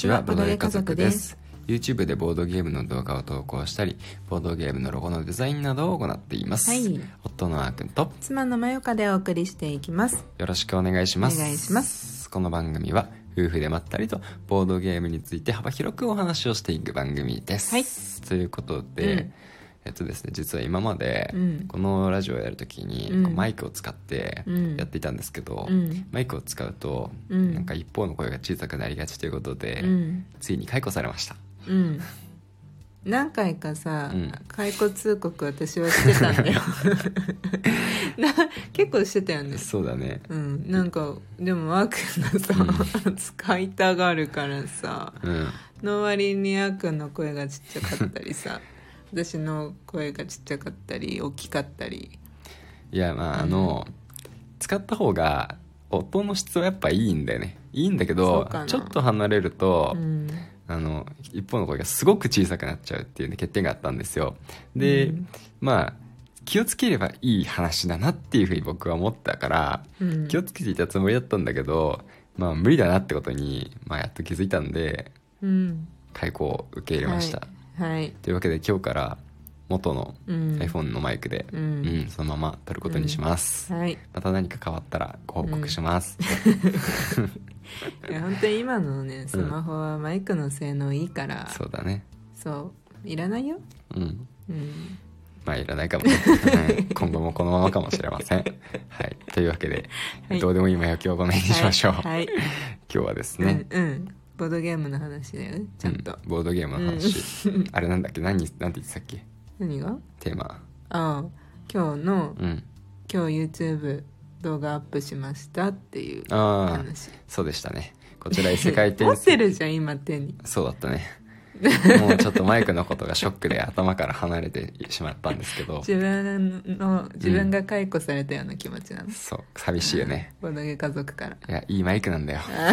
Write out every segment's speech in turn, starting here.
ちはボードゲー家族です。YouTube でボードゲームの動画を投稿したりボードゲームのロゴのデザインなどを行っています、はい。夫のあーくんと妻のまよかでお送りしていきます。よろしくお願いします。お願いします。この番組は夫婦でまったりとボードゲームについて幅広くお話をしていく番組です、はい。ということで、うんえっとですね実は今までうん。このラジオをやるときにマイクを使ってうん。やっていたんですけど、うん。マイクを使うとうん。なんか一方の声が小さくなりがちということで、うん。ついに解雇されました。うん。何回かさ、うん。解雇通告私はしてたんだよ。な結構してたよね。そうだね。うん。なんかでもあーくんがさ、使いたがるからさうん。の割にあーくんの声がちっちゃかったりさ 私の声がちっちゃかったり大きかったり。いやまああの、使った方が音の質はやっぱいいんだよね。いいんだけそどちょっと離れると、うん。あの一方の声がすごく小さくなっちゃうっていう、ね、欠点があったんですよ。で、うん。まあ気をつければいい話だなっていうふうに僕は思ったから、うん。気をつけていたつもりだったんだけどまあ無理だなってことに、まあ、やっと気づいたんでうん。解雇を受け入れました、はい、はい。というわけで今日から元のうん。iPhone のマイクで、ううんんそのまま撮ることにします、はい。また何か変わったらご報告します、いや本当に今のねスマホはマイクの性能いいから、そうだね。そう。いらないよ。うん。うん。まあいらないかも。ね、はい。今後もこのままかもしれません。はい。というわけで、はい。どうでもいい前置きをごめんにしましょう、はい、はい。今日はですね、うん、うん、ボードゲームの話だよねちゃんと、うんボードゲームの話、あれなんだっけ？何なんて言ってたっけ？何が？テーマ。ああ今日のうん。今日 YouTube 動画アップしましたっていうああ話そうでしたね。こちら異世界転 持ってるじゃん今手に。そうだったねもうちょっとマイクのことがショックで頭から離れてしまったんですけど。自分の自分が解雇されたような気持ちなの、そう寂しいよね。ボードゲー家族から。いやいいマイクなんだよ。あ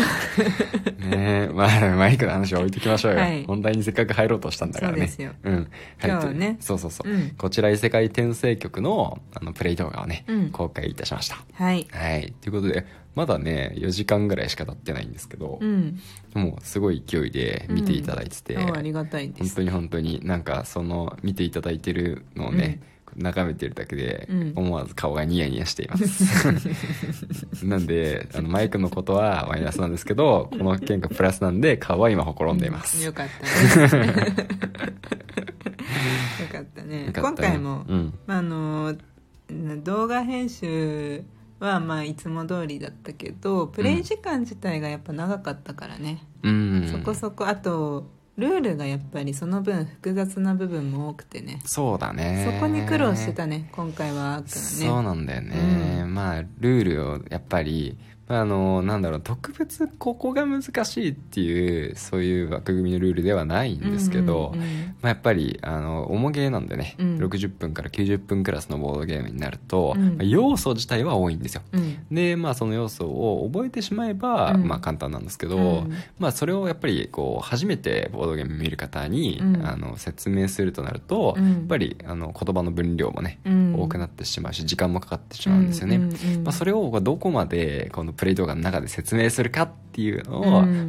ねえ。まあマイクの話は置いときましょうよ、はい。本題にせっかく入ろうとしたんだからね。そうですよ。うん。はい。今日はね。とそうそうそう、うん。こちら異世界転生局のあのプレイ動画をね、うん。公開いたしました。はい。はい。ということでまだね4時間ぐらいしか経ってないんですけど、うん。もうすごい勢いで見ていただいてて、おありがたいです。本当に本当になんかその見ていただいてるのをね、眺めてるだけでうん。思わず顔がニヤニヤしています、なんであのマイクのことはマイナスなんですけどこの件がプラスなんで顔は今ほころんでいます、よかったね。よかったね。ね。今回も、うん。まああの動画編集はまあいつも通りだったけどプレイ時間自体がやっぱ長かったからね、うん。そこそこあとルールがやっぱりその分複雑な部分も多くてね。そうだね。そこに苦労してたね今回は。あーくんそうなんだよね、うまあルールをやっぱりあのなんだろう特別ここが難しいっていうそういう枠組みのルールではないんですけど、うんうんうん。まあ、やっぱりあの重ゲーなんでね、うん。60分から90分クラスのボードゲームになると、うん。まあ要素自体は多いんですよ。うん。でまあその要素を覚えてしまえば、うん。まあ簡単なんですけど、うん。まあそれをやっぱりこう初めてボードゲーム見る方に、うん。あの説明するとなると、うん。やっぱりあの言葉の分量もね、うん。多くなってしまうし時間もかかってしまうんですよね、まあ、それをどこまでこのプレイ動画の中で説明するかっていうの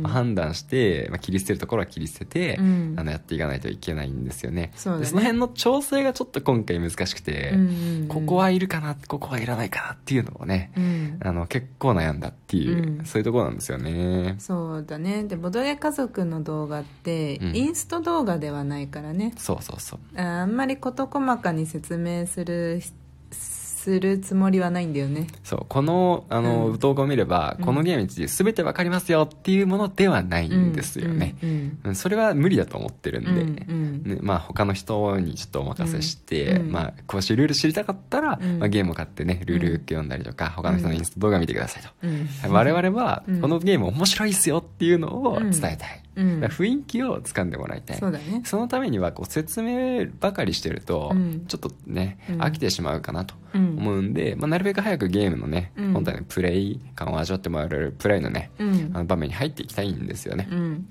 を判断して、まあ、切り捨てるところは切り捨てて、うん。あのやっていかないといけないんですよね。そね。でその辺の調整がちょっと今回難しくて、うんうんうん。ここはいるかなここはいらないかなっていうのをね、うん。あの結構悩んだっていう、うん。そういうところなんですよね。そうだね。でボドゲ家族の動画って、うん。インスト動画ではないからね。そうそうそう。ああんまり事細かに説明するするつもりはないんだよね。そうこのあの、うん。動画を見れば、うん。このゲームについて全てわかりますよっていうものではないんですよね、うんうんうん。それは無理だと思ってるんで、うんうん。ねまあ、他の人にちょっとお任せして、うんまあ、詳しいルール知りたかったら、うん。まあ、ゲームを買ってねルール読んだりとか、他の人のインスタ動画見てくださいと、うん。我々はうんこのゲーム面白いっすよっていうのを伝えたい、うん。雰囲気を掴んでもらいたい。そうだね。そのためにはこう説明ばかりしてると、うん。ちょっとね、うん。飽きてしまうかなとうん。思うんで、まあ、なるべく早くゲームのね、うん。本体のプレイ感を味わってもらえるプレイのね、うん。あの場面に入っていきたいんですよね、うん。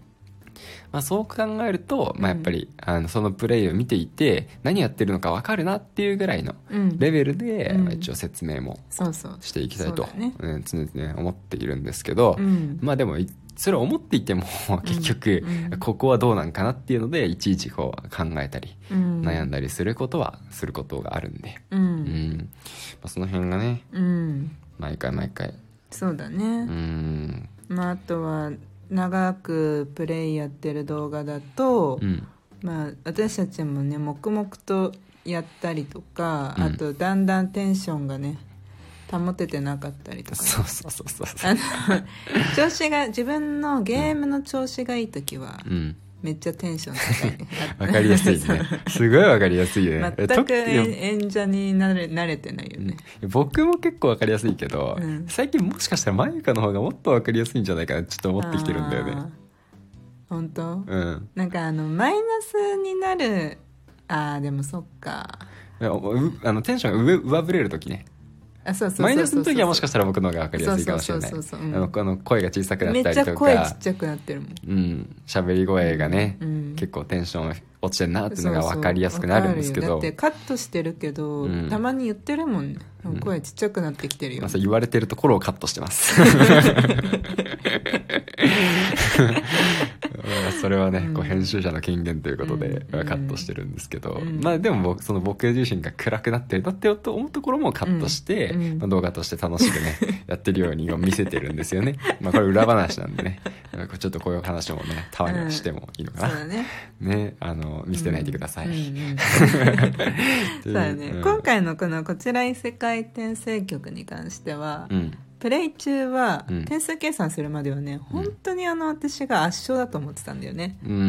まあ、そう考えると、まあ、やうんっぱり、あのそのプレイを見ていて何やってるのか分かるなっていうぐらいのうん。レベルで、うん。まあ一応説明もそうそう。していきたいと、ね。うん常々思っているんですけど、うん。まあでもいそれを思っていても結局、うん。ここはどうなんかなっていうのでいちいちこう考えたり、うん。悩んだりすることはすることがあるんで、ううん。んまあ、その辺がねうん。毎回毎回。そうだうね、ん。まああとは長くプレイやってる動画だと、うん。まあ私たちもね黙々とやったりとか、うん。あとだんだんテンションがね保ててなかったりとかね、そうそうそうそう。そうあの調子が自分のゲームの調子がいい時はうん。めっちゃテンション高い。ねわかりやすいね。すごいわかりやすいよね全く演演者になれ慣れてないよね、僕も結構わかりやすいけど、うん。最近もしかしたらマユカの方がもっとわかりやすいんじゃないかなちょっと思ってきてるんだよね。本当、うん。なんかあのマイナスになるあーでもそっか。あのテンションが上上振れる時ねあそうそうマイナスの時はもしかしたら僕の方が分かりやすいかもしれない。そうそうそうそううんあの声が小さくなめっちゃったりとか。声ちっちゃくなってるもん。うん喋り声がね、うん結構テンション落ちてるなっていうのが分かりやすくなるんですけど。そうそうわかるよだってカットしてるけど、うん。たまに言ってるもんね。ん。声ちっちゃくなってきてるよ、まあ、そう言われてるところをカットしてます。まあそれはね、こう編集者の権限ということで、カットしてるんですけど、うん。まあでも僕その僕自身が暗くなってるなって思うところもカットして、まあ、動画として楽しくね やってるように見せてるんですよね。まあこれ裏話なんでね。ちょっとこういう話もねたまにはしてもいいのかな、そうだね。ねあの見捨てないでください、そいうだね、ん。今回のこの「こちら異世界転生曲」に関しては、うんプレイ中はうん。点数計算するまではね、本当にあの私が圧勝だと思ってたんだよね、うんうんう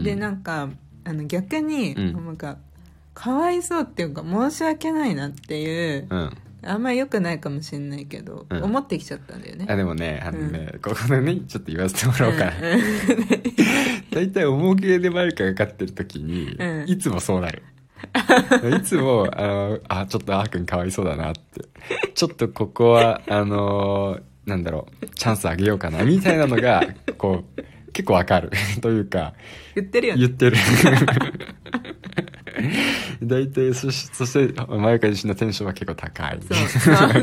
んでなんかあの逆に、うん。なんかかわいそうっていうか申し訳ないなっていう、うん。あんまり良くないかもしれないけど、うん。思ってきちゃったんだよね。あでもねあのね、ここでねちょっと言わせてもらおうか 大体重げでマルカが勝ってる時に、うん。いつもそうなる いつもあのあちょっとあーくんかわいそうだなって。ちょっとここはあのーなんだろうチャンスあげようかな。みたいなのがこう結構わかる。というか言ってるよね。言ってる 大体そしそしてマユカ自身のテンションは結構高い。そう。そう。そう。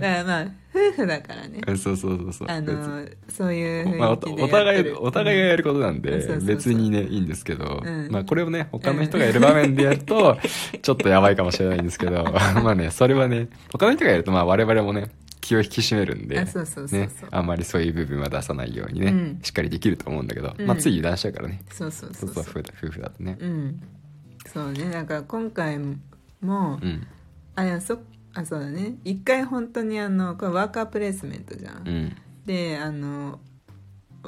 まあ夫婦だからね。そうそうそうそう。あのそういうまあ、おお互いお互いがやることなんで、別にねいいんですけど、うん。まあこれをね他の人がやる場面でやると ちょっとやばいかもしれないんですけど。まあねそれはね他の人がやるとまあ我々もね気を引き締めるんであんまりそういう部分は出さないようにね、うん。しっかりできると思うんだけど、うん。まあつい油断しちゃうからね、そうそうそうう。そうう夫婦だとね。うん。そうねなんか今回も、うん。あいやそあそうだね。一回本当にあのこれワーカープレイスメントじゃん、うん。であの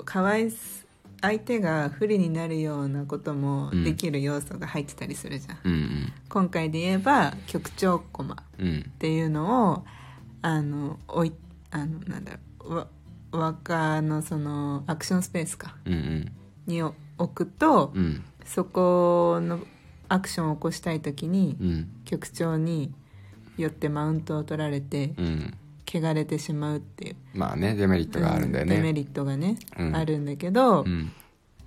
かわいす相手が不利になるようなこともできる要素が入ってたりするじゃん、うん今回で言えば局長コマうんうん。っていうのをあの置いあのなんだろうわワーカーのそのアクションスペースか。うんうん。に置くと、うん。そこのアクションを起こしたい時に、うん。局長によってマウントを取られて、うん。汚れてしまうっていう。まあねデメリットがあるんだよね。デメリットがね、うん。あるんだけど、うん。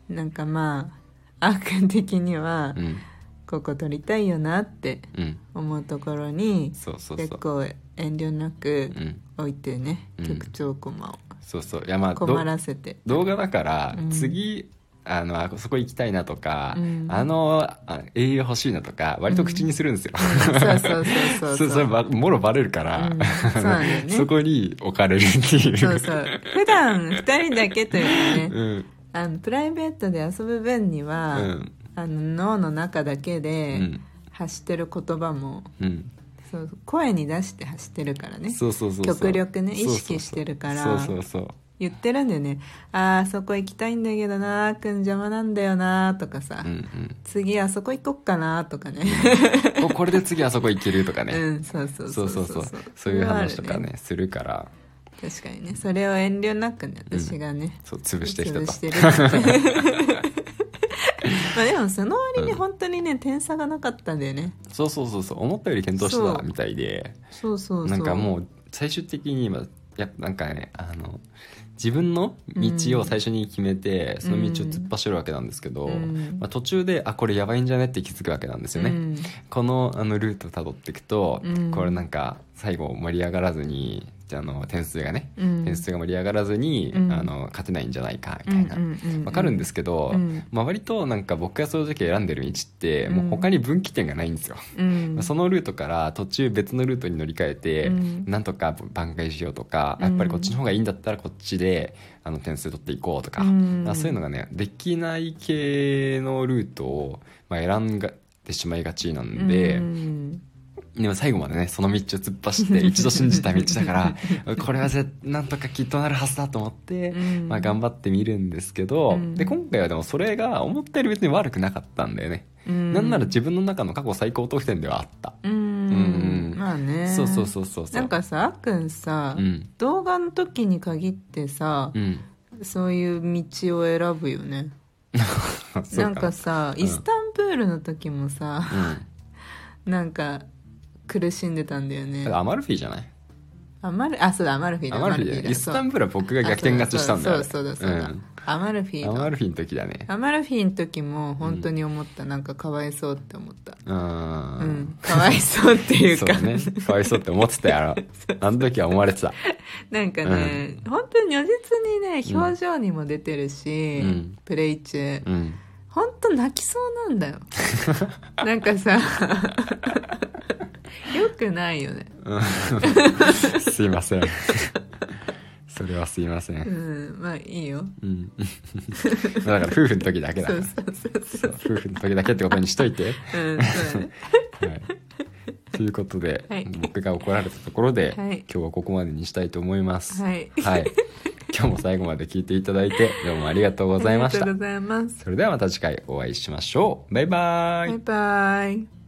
なんかまああーくん的には、うん。ここ取りたいよなってうん。思うところにそうそうそう。結構遠慮なくうん。置いてね、うん。局長コマを。そうそう。いやまあど困らせて、動画だから、うん。次あのあそこ行きたいなとか、うん。あのあ栄養欲しいなとか割と口にするんですよ、そうそうそうそうそ そればもろバレるから、うん。そうね。そこに置かれるっていう。そうそう。普段2人だけというかねうん。あのプライベートで遊ぶ分には、うん。あの脳の中だけうでん。発してる言葉も、うんそう声に出して発してるからね。そうそうそうそう。極力ね意識してるから。そうそうそう。言ってるんだよね。あーあそこ行きたいんだけどなあーくん邪魔なんだよなとかさ、うんうん。次あそこ行こっかなとかね。おこれで次あそこ行けるとかね、うんそうそうそそう。うそうそう。そういう話とかねするから。確かにね。それを遠慮なくね私がね、そう潰してきたと。潰してるってまあでも その割に本当にね、点差がなかったんだよね。そうそうそうそう。思ったより検討してたみたいで。そうそうそう。なんかもう最終的に今やっぱなんかねあの自分の道を最初に決めて、その道を突っ走るわけなんですけど、うん。まあ、途中であこれやばいんじゃねって気づくわけなんですよね、うん。このあのルートをたどっていくと、うん。これなんか最後盛り上がらずにあの点数がね、うん。点数が盛り上がらずに、うん。あの勝てないんじゃないかみたいな、うんうんうんうん。わかるんですけど、うん。まあ、割となんか僕がその時選んでる道って、うん。もう他に分岐点がないんですよ、うん。そのルートから途中別のルートに乗り換えて、うん。なんとか挽回しようとか、うん。やっぱりこっちの方がいいんだったらこっちであの点数取っていこうとか、うん。まあそういうのがねできない系のルートを、まあ、選んでしまいがちなんで、うんでも最後までねその道を突っ走って 一度信じた道だからこれはぜなんとかきっとなるはずだと思って、うん。まあ、頑張ってみるんですけど、うん。で今回はでもそれが思ったより別に悪くなかったんだよね、うん。なんなら自分の中の過去最高得点ではあった、うん。うん。まあね。そうそうそうそう。そうなんかさあっくんさ、うん。動画の時に限ってさ、うん。そういう道を選ぶよね。なんかさ、うん。イスタンブールの時もさ、うん。なんか苦しんでたんだよね。アマルフィじゃない？アマルあそうだアマルフィだ。アマルフィだよイスタンブールは僕が逆転勝ちしたんだよそうだそうだそうだ、ん。アマルフィだ。アマルフィの時だね。アマルフィの時も本当に思った、なんかかわいそうって思った。うん。うん。かわいそうっていうか。ね。かわいそうって思ってたやろ。あの時は思われてた。なんかね、本当に如実にね表情にも出てるし、うん。プレイ中。うん。本当泣きそうなんだよ。なんかさ よくないよね。うん。すいません。それはすいませうん。んまあいいよ。うん。だから夫婦の時だけだから。そうそうそうそそう夫婦の時だけってことにしといて。ううん。そう。だねはい。ということで、はい。僕が怒られたところで、はい。今日はここまでにしたいと思います。はい。はい。今日も最後まで聞いていただいてどうもありがとうございました。ありがとうございます。それではまた次回お会いしましょう。バイバイ。バイバイ